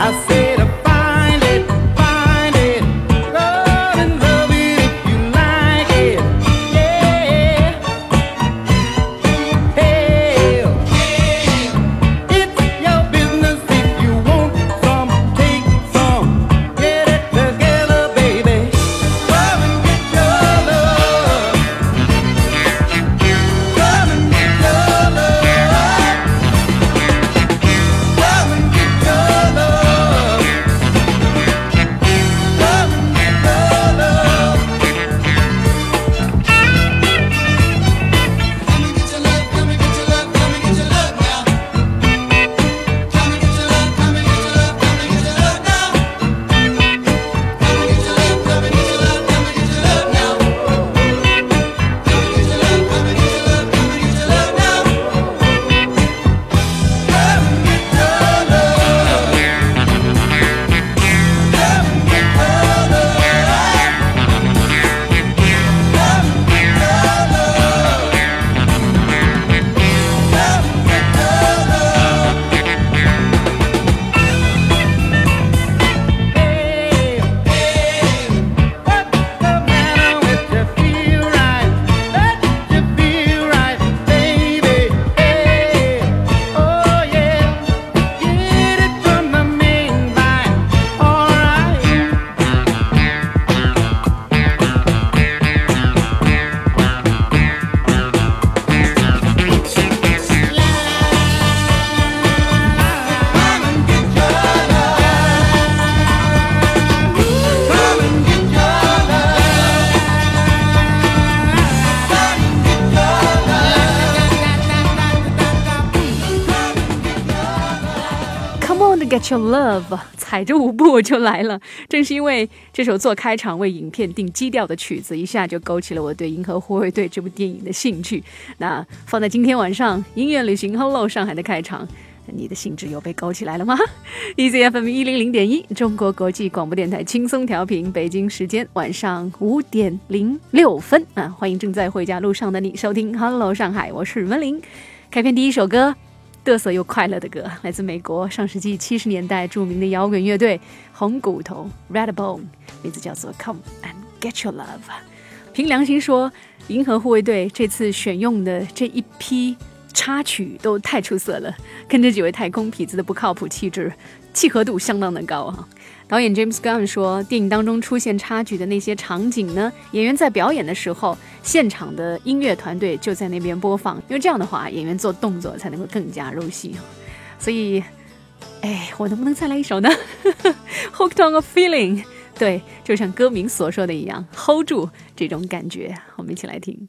I your love，踩着舞步就来了。正是因为这首做开场为影片定基调的曲子，一下就勾起了我对《银河护卫队》这部电影的兴趣。那放在今天晚上音乐旅行 Hello 上海的开场，你的兴致又被勾起来了吗？EZFM 一零零点一，中国国际广播电台轻松调频，北京时间晚上五点零六分啊！欢迎正在回家路上的你收听 Hello 上海，我是文玲。开篇第一首歌。嘚瑟又快乐的歌，来自美国上世纪七十年代著名的摇滚乐队红骨头 （Redbone），名字叫做《Come and Get Your Love》。凭良心说，银河护卫队这次选用的这一批插曲都太出色了，跟这几位太空痞子的不靠谱气质契合度相当的高啊！导演 James Gunn 说，电影当中出现插曲的那些场景呢，演员在表演的时候，现场的音乐团队就在那边播放，因为这样的话，演员做动作才能够更加入戏。所以，哎，我能不能再来一首呢？Hooked on a Feeling，对，就像歌名所说的一样，hold 住这种感觉。我们一起来听。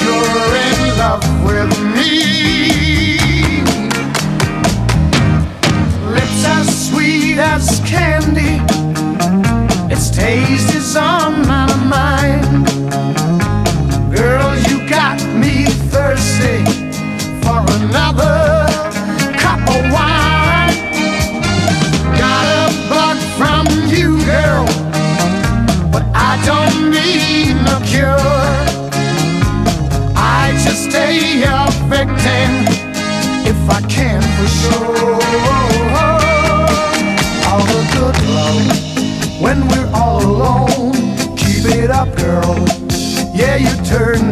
You're in love with me. Lips as sweet as candy. Its taste is on my I just a victim if I can for sure. All the good love when we're all alone. Keep it up, girl. Yeah, you turn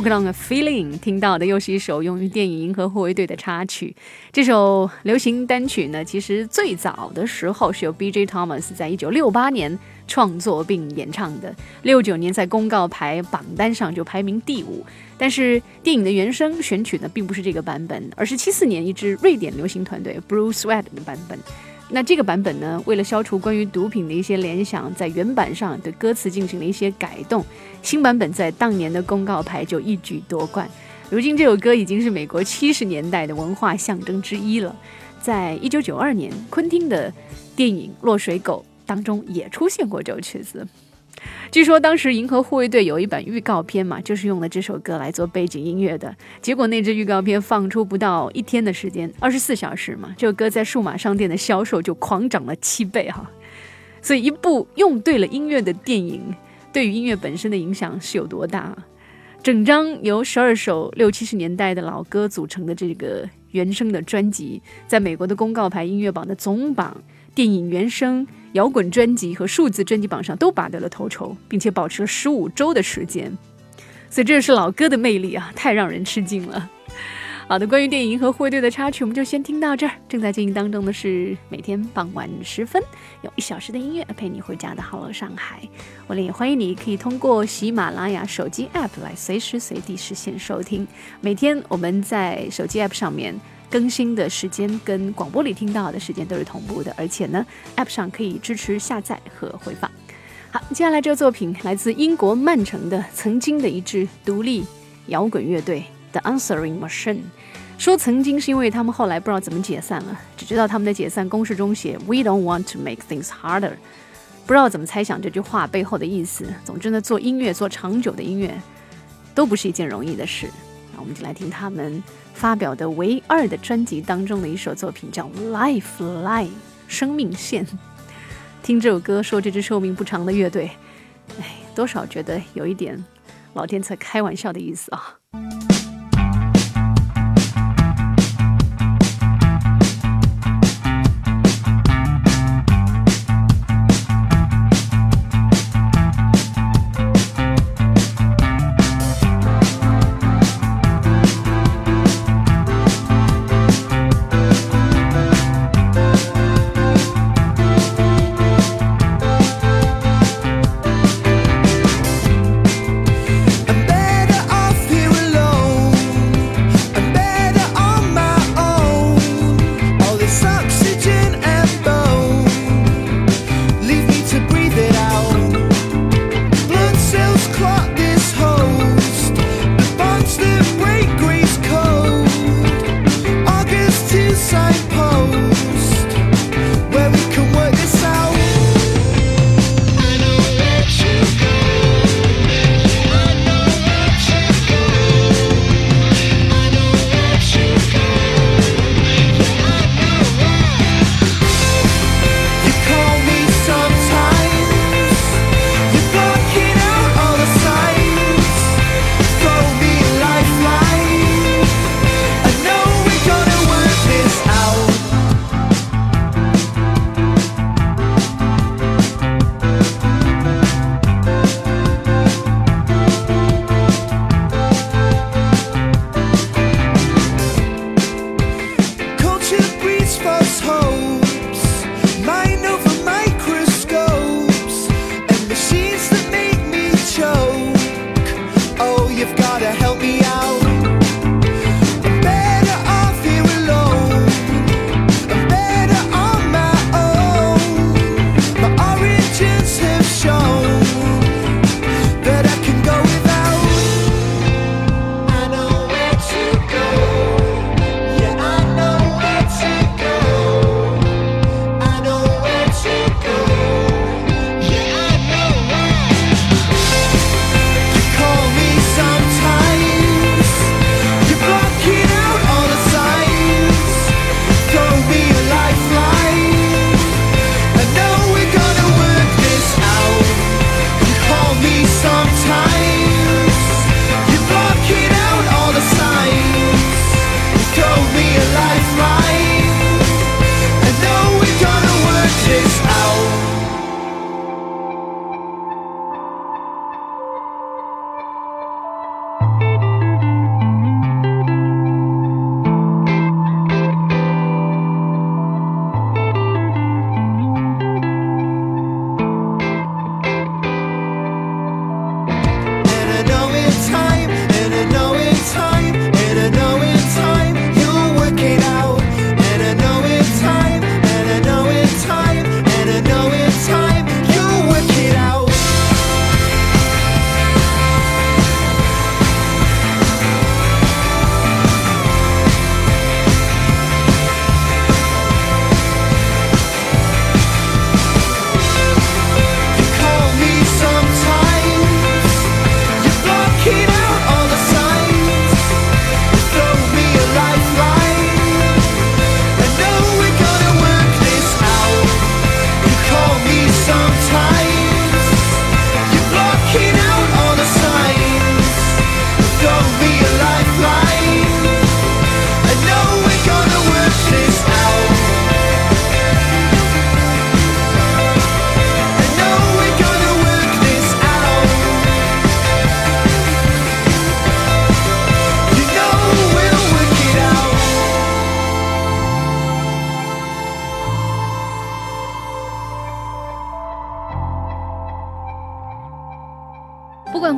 Wukong a Feeling，听到的又是一首用于电影《银河护卫队》的插曲。这首流行单曲呢，其实最早的时候是由 B.J. Thomas 在一九六八年创作并演唱的，六九年在公告牌榜单上就排名第五。但是电影的原声选取呢，并不是这个版本，而是七四年一支瑞典流行团队 Blue Sweat 的版本。那这个版本呢，为了消除关于毒品的一些联想，在原版上对歌词进行了一些改动。新版本在当年的公告牌就一举夺冠。如今这首歌已经是美国七十年代的文化象征之一了。在一九九二年，昆汀的电影《落水狗》当中也出现过这首曲子。据说当时《银河护卫队》有一版预告片嘛，就是用了这首歌来做背景音乐的。结果那支预告片放出不到一天的时间，二十四小时嘛，这首歌在数码商店的销售就狂涨了七倍哈。所以一部用对了音乐的电影，对于音乐本身的影响是有多大？整张由十二首六七十年代的老歌组成的这个原声的专辑，在美国的公告牌音乐榜的总榜、电影原声、摇滚专辑和数字专辑榜上都拔得了头筹，并且保持了十五周的时间。所以这是老歌的魅力啊，太让人吃惊了。好的，关于电影《银河护卫队》的插曲，我们就先听到这儿。正在进行当中的是每天傍晚时分，有一小时的音乐陪你回家的《Hello 上海》。我也欢迎你可以通过喜马拉雅手机 App 来随时随地实现收听。每天我们在手机 App 上面更新的时间跟广播里听到的时间都是同步的，而且呢，App 上可以支持下载和回放。好，接下来这个作品来自英国曼城的曾经的一支独立摇滚乐队 The Answering Machine。说曾经是因为他们后来不知道怎么解散了，只知道他们的解散公式中写 “We don't want to make things harder”，不知道怎么猜想这句话背后的意思。总之呢，做音乐做长久的音乐都不是一件容易的事。那我们就来听他们发表的唯二的专辑当中的一首作品，叫《Life Line》生命线。听这首歌说这支寿命不长的乐队，哎，多少觉得有一点老天在开玩笑的意思啊。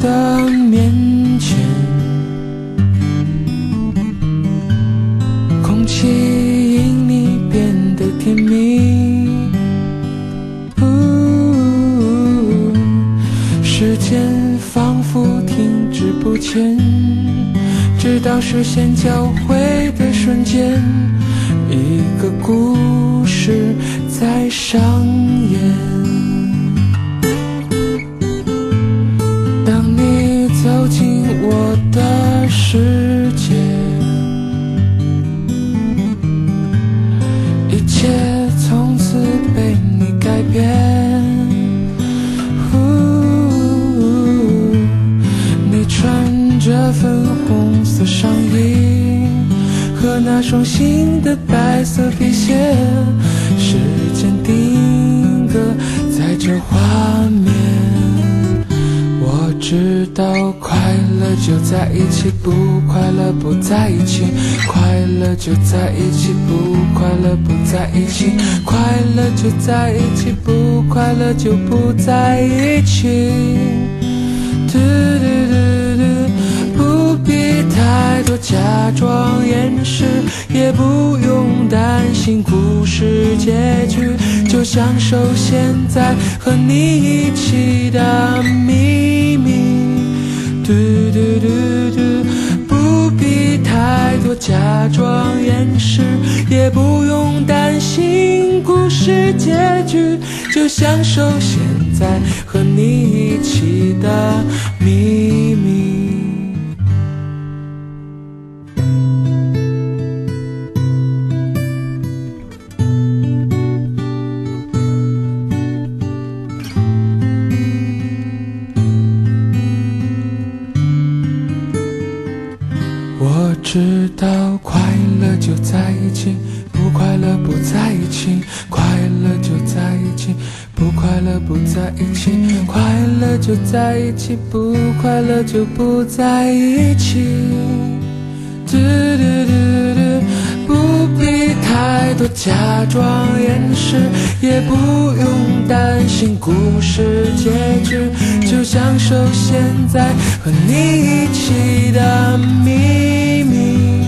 的面前空气因你变得甜蜜。时间仿佛停止不前。直到视线交汇的瞬间一个故事在上演。画面。我知道快乐就在一起，不快乐不在一起，快乐就在一起，不快乐不在一起，快乐就在一起，不快乐就不在一起。嘟嘟嘟嘟，太多假装掩饰，也不用担心故事结局，就享受现在和你一起的秘密。嘟嘟嘟嘟，不必太多假装掩饰，也不用担心故事结局，就享受现在和你一起的不用担心故事结局，就享受现在和你一起的秘密。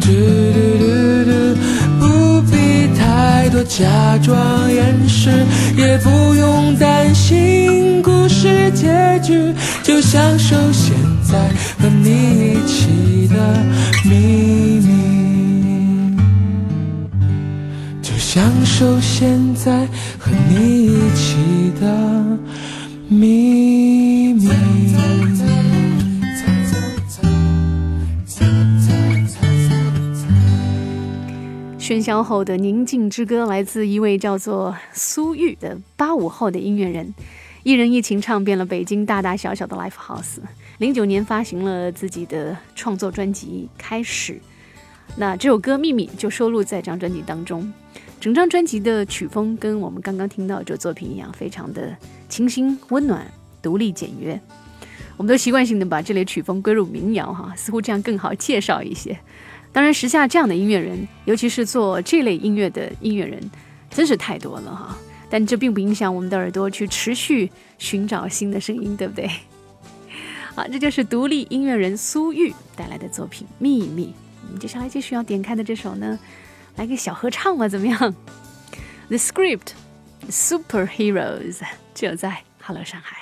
嘟嘟嘟嘟，不必太多假装掩饰，也不用担心故事结局，就享受现在和你一起的秘密。就享受现在和你一起的秘密。喧嚣后的宁静之歌来自一位叫做苏玉的八五后的音乐人，一人一琴唱遍了北京大大小小的 live house。零九年发行了自己的创作专辑《开始》，那这首歌《秘密》就收录在这张专辑当中。整张专辑的曲风跟我们刚刚听到这作品一样，非常的清新温暖、独立简约。我们都习惯性的把这类曲风归入民谣哈，似乎这样更好介绍一些。当然，时下这样的音乐人，尤其是做这类音乐的音乐人，真是太多了哈。但这并不影响我们的耳朵去持续寻找新的声音，对不对？好，这就是独立音乐人苏玉带来的作品《秘密》。我们接下来继续要点开的这首呢，来个小合唱吧，怎么样？The Script Superheroes 就在 Hello 上海。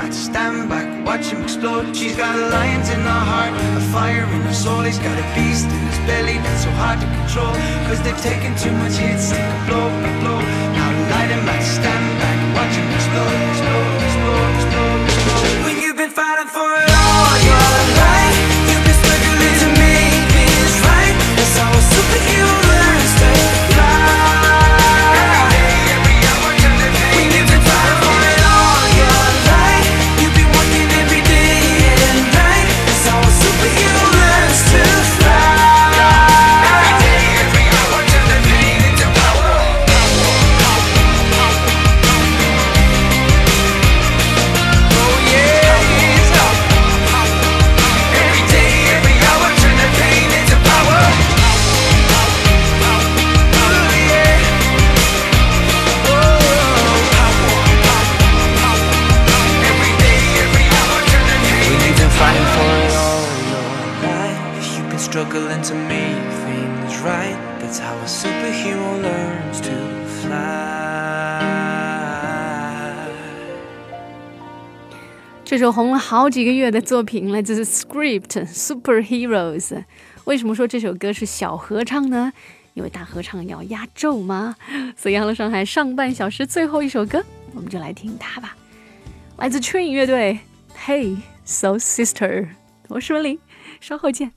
at stand back, watch him explode. She's got a lion in her heart, a fire in her soul. He's got a beast in his belly that's so hard to control. Cause they've taken too much hits, they a blow by blow. Now light him at stand back, watch him explode, explode, explode, explode, explode. When you've been fighting for it all been struggling to make things right. That's how a superhero learns to fly. 这首红了好几个月的作品来自 Script Superheroes。为什么说这首歌是小合唱呢？因为大合唱要压轴嘛。所以《杨乐上海》上半小时最后一首歌，我们就来听它吧。来自 Train 乐队，Hey So Sister，我是文玲，稍后见。